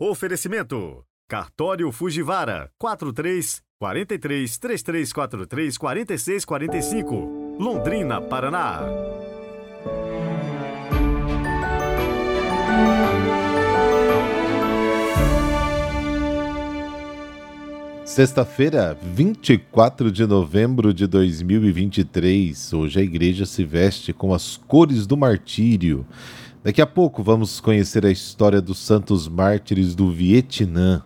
Oferecimento: Cartório Fujivara 43 43 3343 4645, Londrina, Paraná. Sexta-feira, 24 de novembro de 2023. Hoje a igreja se veste com as cores do martírio. Daqui a pouco vamos conhecer a história dos santos mártires do Vietnã.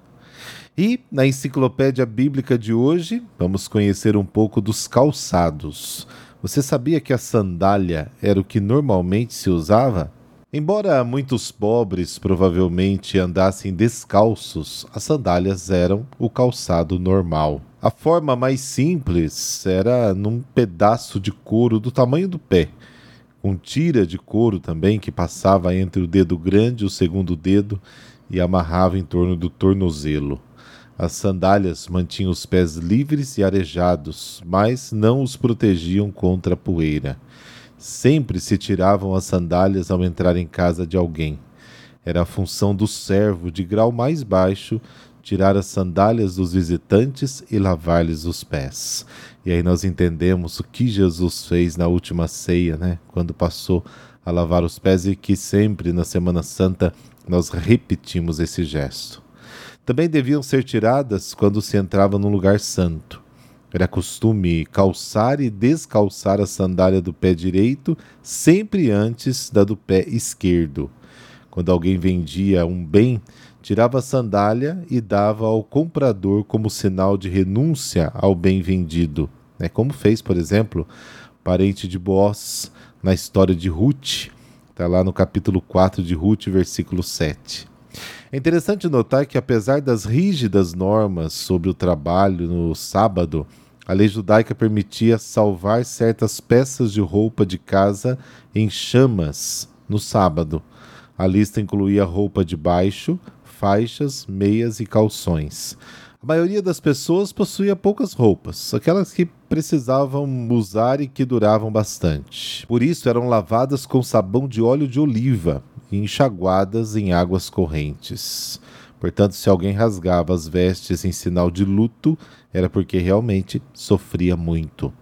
E na enciclopédia bíblica de hoje, vamos conhecer um pouco dos calçados. Você sabia que a sandália era o que normalmente se usava? Embora muitos pobres provavelmente andassem descalços, as sandálias eram o calçado normal. A forma mais simples era num pedaço de couro do tamanho do pé com tira de couro também que passava entre o dedo grande e o segundo dedo e amarrava em torno do tornozelo. As sandálias mantinham os pés livres e arejados, mas não os protegiam contra a poeira. Sempre se tiravam as sandálias ao entrar em casa de alguém. Era a função do servo de grau mais baixo tirar as sandálias dos visitantes e lavar-lhes os pés. E aí nós entendemos o que Jesus fez na última ceia, né? Quando passou a lavar os pés e que sempre na Semana Santa nós repetimos esse gesto. Também deviam ser tiradas quando se entrava num lugar santo. Era costume calçar e descalçar a sandália do pé direito sempre antes da do pé esquerdo. Quando alguém vendia um bem, tirava a sandália e dava ao comprador como sinal de renúncia ao bem vendido, né? como fez, por exemplo, parente de Boaz na história de Ruth, está lá no capítulo 4 de Ruth, versículo 7. É interessante notar que, apesar das rígidas normas sobre o trabalho no sábado, a lei judaica permitia salvar certas peças de roupa de casa em chamas no sábado. A lista incluía roupa de baixo, faixas, meias e calções. A maioria das pessoas possuía poucas roupas, aquelas que precisavam usar e que duravam bastante. Por isso eram lavadas com sabão de óleo de oliva e enxaguadas em águas correntes. Portanto, se alguém rasgava as vestes em sinal de luto, era porque realmente sofria muito.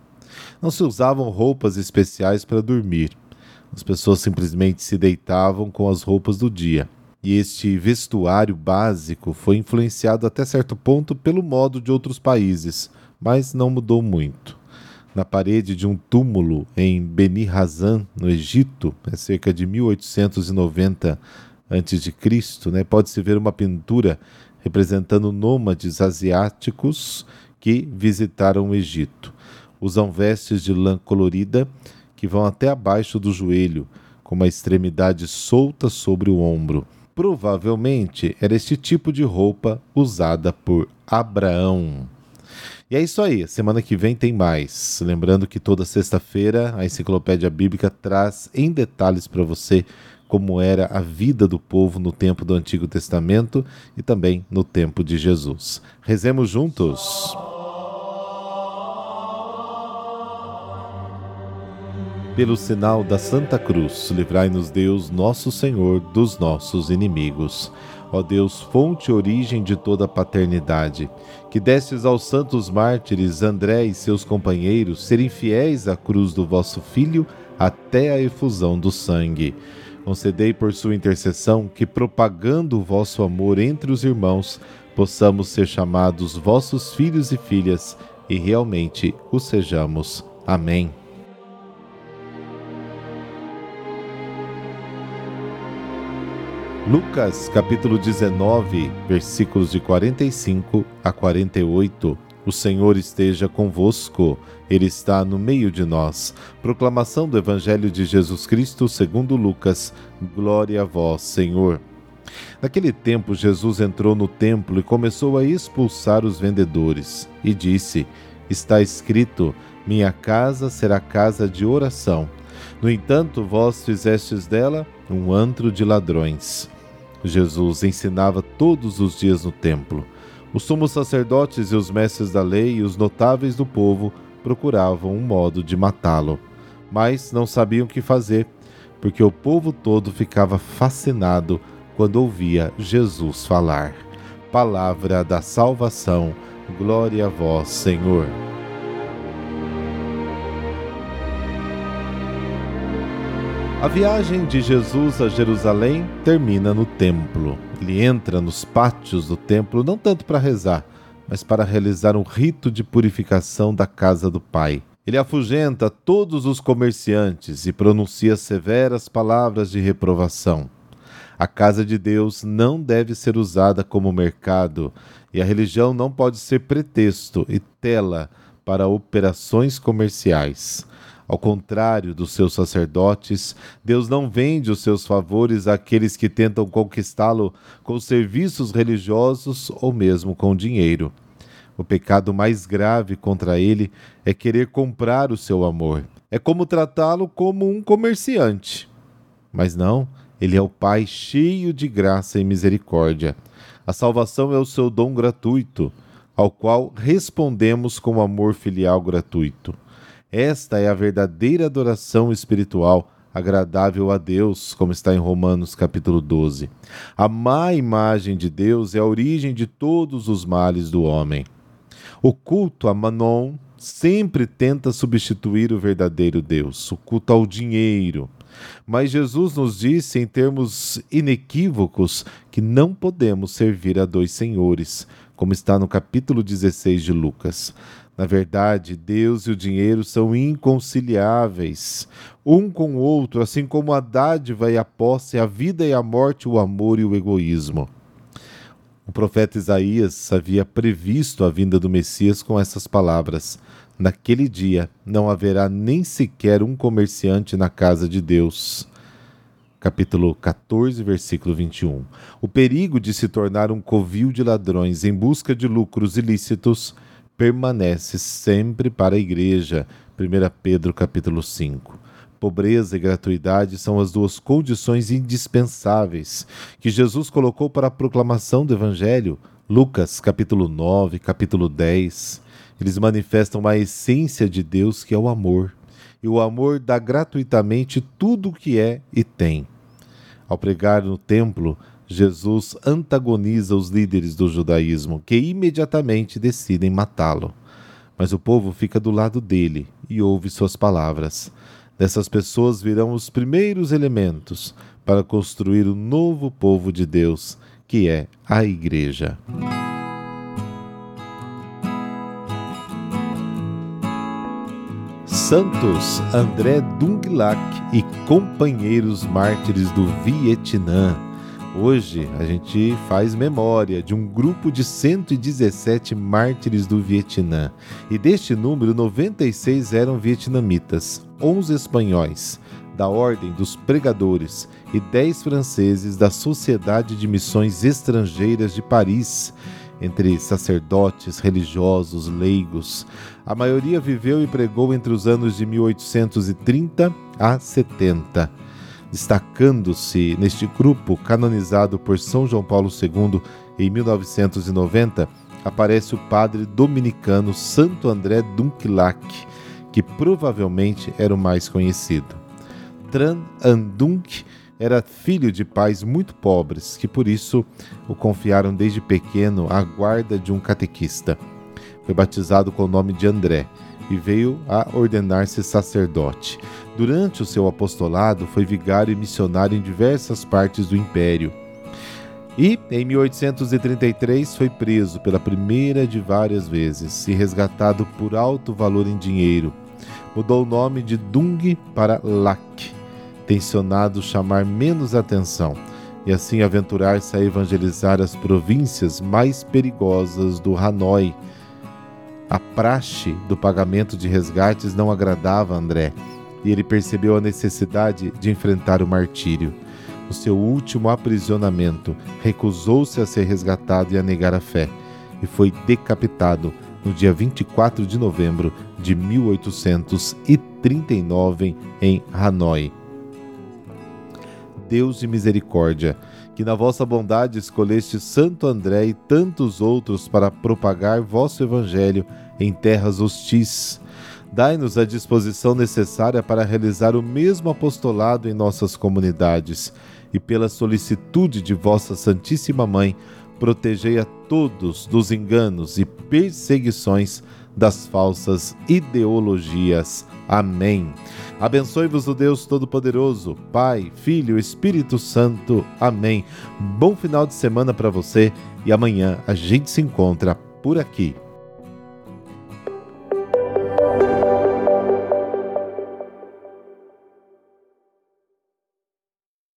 Não se usavam roupas especiais para dormir. As pessoas simplesmente se deitavam com as roupas do dia e este vestuário básico foi influenciado até certo ponto pelo modo de outros países, mas não mudou muito. Na parede de um túmulo em Beni Hazan, no Egito, é cerca de 1890 a.C., né, pode-se ver uma pintura representando nômades asiáticos que visitaram o Egito. Usam vestes de lã colorida que vão até abaixo do joelho, com uma extremidade solta sobre o ombro. Provavelmente era este tipo de roupa usada por Abraão. E é isso aí, semana que vem tem mais. Lembrando que toda sexta-feira a Enciclopédia Bíblica traz em detalhes para você como era a vida do povo no tempo do Antigo Testamento e também no tempo de Jesus. Rezemos juntos. Pelo sinal da Santa Cruz, livrai-nos Deus, nosso Senhor, dos nossos inimigos. Ó Deus, fonte e origem de toda paternidade, que destes aos santos mártires André e seus companheiros serem fiéis à cruz do vosso Filho até a efusão do sangue. Concedei por sua intercessão que, propagando o vosso amor entre os irmãos, possamos ser chamados vossos filhos e filhas e realmente o sejamos. Amém. Lucas capítulo 19, versículos de 45 a 48. O Senhor esteja convosco, Ele está no meio de nós. Proclamação do Evangelho de Jesus Cristo segundo Lucas. Glória a vós, Senhor. Naquele tempo, Jesus entrou no templo e começou a expulsar os vendedores, e disse: Está escrito: Minha casa será casa de oração. No entanto, vós fizestes dela um antro de ladrões. Jesus ensinava todos os dias no templo. Os sumos sacerdotes e os mestres da lei e os notáveis do povo procuravam um modo de matá-lo, mas não sabiam o que fazer, porque o povo todo ficava fascinado quando ouvia Jesus falar. Palavra da salvação, glória a vós, Senhor. A viagem de Jesus a Jerusalém termina no templo. Ele entra nos pátios do templo não tanto para rezar, mas para realizar um rito de purificação da casa do Pai. Ele afugenta todos os comerciantes e pronuncia severas palavras de reprovação. A casa de Deus não deve ser usada como mercado e a religião não pode ser pretexto e tela para operações comerciais. Ao contrário dos seus sacerdotes, Deus não vende os seus favores àqueles que tentam conquistá-lo com serviços religiosos ou mesmo com dinheiro. O pecado mais grave contra ele é querer comprar o seu amor. É como tratá-lo como um comerciante. Mas não, ele é o Pai cheio de graça e misericórdia. A salvação é o seu dom gratuito, ao qual respondemos com amor filial gratuito. Esta é a verdadeira adoração espiritual agradável a Deus, como está em Romanos capítulo 12. A má imagem de Deus é a origem de todos os males do homem. O culto a Manon sempre tenta substituir o verdadeiro Deus, o culto ao dinheiro, mas Jesus nos disse em termos inequívocos que não podemos servir a dois senhores, como está no capítulo 16 de Lucas. Na verdade, Deus e o dinheiro são inconciliáveis, um com o outro, assim como a dádiva e a posse, a vida e a morte, o amor e o egoísmo. O profeta Isaías havia previsto a vinda do Messias com essas palavras: Naquele dia não haverá nem sequer um comerciante na casa de Deus. Capítulo 14, versículo 21. O perigo de se tornar um covil de ladrões em busca de lucros ilícitos permanece sempre para a igreja. 1 Pedro capítulo 5. Pobreza e gratuidade são as duas condições indispensáveis que Jesus colocou para a proclamação do evangelho. Lucas capítulo 9, capítulo 10. Eles manifestam a essência de Deus, que é o amor. E o amor dá gratuitamente tudo o que é e tem. Ao pregar no templo, Jesus antagoniza os líderes do judaísmo, que imediatamente decidem matá-lo. Mas o povo fica do lado dele e ouve suas palavras. Dessas pessoas virão os primeiros elementos para construir o novo povo de Deus, que é a Igreja. Santos André Dunglac e companheiros mártires do Vietnã. Hoje a gente faz memória de um grupo de 117 mártires do Vietnã. E deste número, 96 eram vietnamitas, 11 espanhóis, da Ordem dos Pregadores e 10 franceses da Sociedade de Missões Estrangeiras de Paris entre sacerdotes, religiosos, leigos. A maioria viveu e pregou entre os anos de 1830 a 70. Destacando-se neste grupo, canonizado por São João Paulo II em 1990, aparece o padre dominicano Santo André Dunquilac, que provavelmente era o mais conhecido. Tran Andunk era filho de pais muito pobres, que por isso o confiaram desde pequeno à guarda de um catequista. Foi batizado com o nome de André e veio a ordenar-se sacerdote. Durante o seu apostolado, foi vigário e missionário em diversas partes do império. E, em 1833, foi preso pela primeira de várias vezes e resgatado por alto valor em dinheiro. Mudou o nome de Dung para Lac tensionado chamar menos atenção e assim aventurar-se a evangelizar as províncias mais perigosas do Hanoi. A praxe do pagamento de resgates não agradava a André e ele percebeu a necessidade de enfrentar o martírio. No seu último aprisionamento, recusou-se a ser resgatado e a negar a fé, e foi decapitado no dia 24 de novembro de 1839 em Hanoi. Deus de misericórdia, que na vossa bondade escolheste Santo André e tantos outros para propagar vosso evangelho em terras hostis. Dai-nos a disposição necessária para realizar o mesmo apostolado em nossas comunidades e, pela solicitude de vossa Santíssima Mãe, protegei a todos dos enganos e perseguições das falsas ideologias. Amém. Abençoe-vos o Deus Todo-Poderoso, Pai, Filho, Espírito Santo. Amém. Bom final de semana para você e amanhã a gente se encontra por aqui